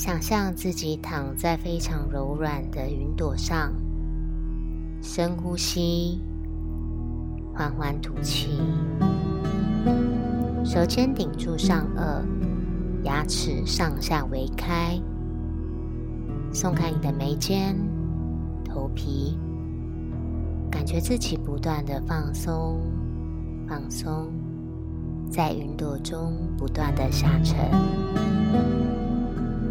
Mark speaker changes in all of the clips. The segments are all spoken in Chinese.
Speaker 1: 想象自己躺在非常柔软的云朵上，深呼吸，缓缓吐气，手尖顶住上颚，牙齿上下微开，松开你的眉间、头皮，感觉自己不断的放松、放松，在云朵中不断的下沉。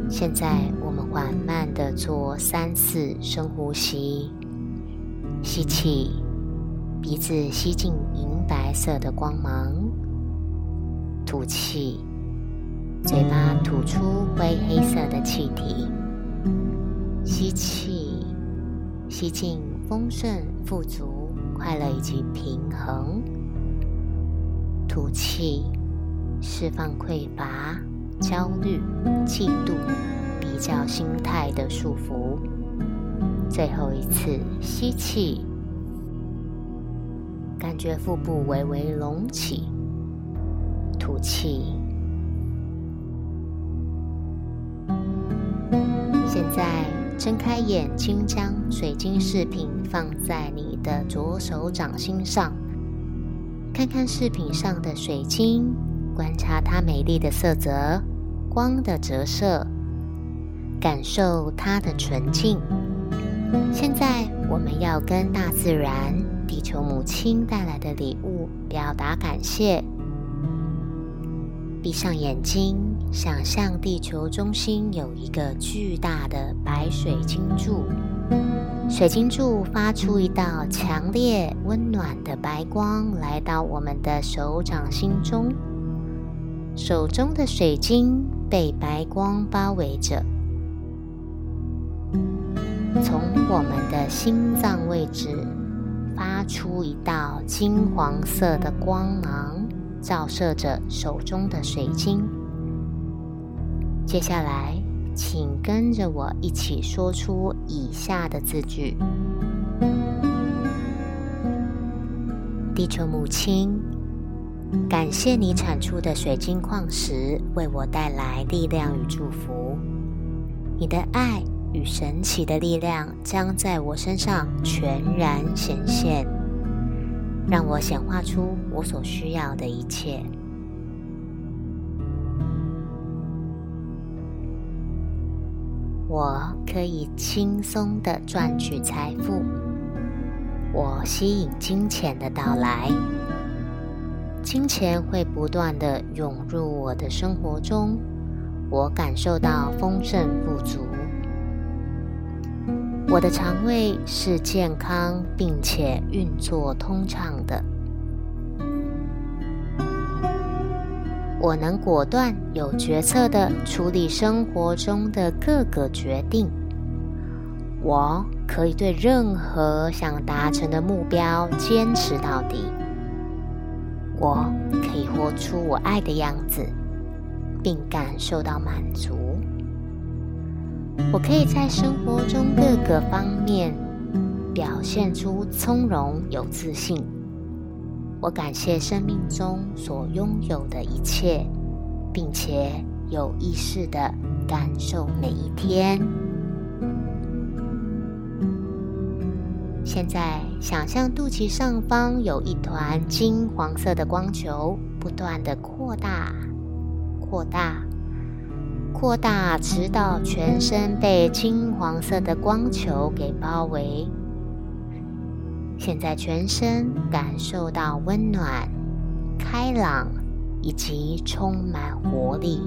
Speaker 1: 现在，我们缓慢的做三次深呼吸。吸气，鼻子吸进银白色的光芒；吐气，嘴巴吐出灰黑色的气体。吸气，吸进丰盛、富足、快乐以及平衡；吐气，释放匮乏。焦虑、嫉妒、比较心态的束缚。最后一次吸气，感觉腹部微微隆起。吐气。现在睁开眼睛，将水晶饰品放在你的左手掌心上，看看饰品上的水晶。观察它美丽的色泽、光的折射，感受它的纯净。现在，我们要跟大自然、地球母亲带来的礼物表达感谢。闭上眼睛，想象地球中心有一个巨大的白水晶柱，水晶柱发出一道强烈、温暖的白光，来到我们的手掌心中。手中的水晶被白光包围着，从我们的心脏位置发出一道金黄色的光芒，照射着手中的水晶。接下来，请跟着我一起说出以下的字句：地球母亲。感谢你产出的水晶矿石为我带来力量与祝福，你的爱与神奇的力量将在我身上全然显现，让我显化出我所需要的一切。我可以轻松的赚取财富，我吸引金钱的到来。金钱会不断的涌入我的生活中，我感受到丰盛富足。我的肠胃是健康并且运作通畅的。我能果断有决策的处理生活中的各个决定。我可以对任何想达成的目标坚持到底。我可以活出我爱的样子，并感受到满足。我可以在生活中各个方面表现出从容有自信。我感谢生命中所拥有的一切，并且有意识的感受每一天。现在，想象肚脐上方有一团金黄色的光球，不断的扩大、扩大、扩大，直到全身被金黄色的光球给包围。现在，全身感受到温暖、开朗以及充满活力。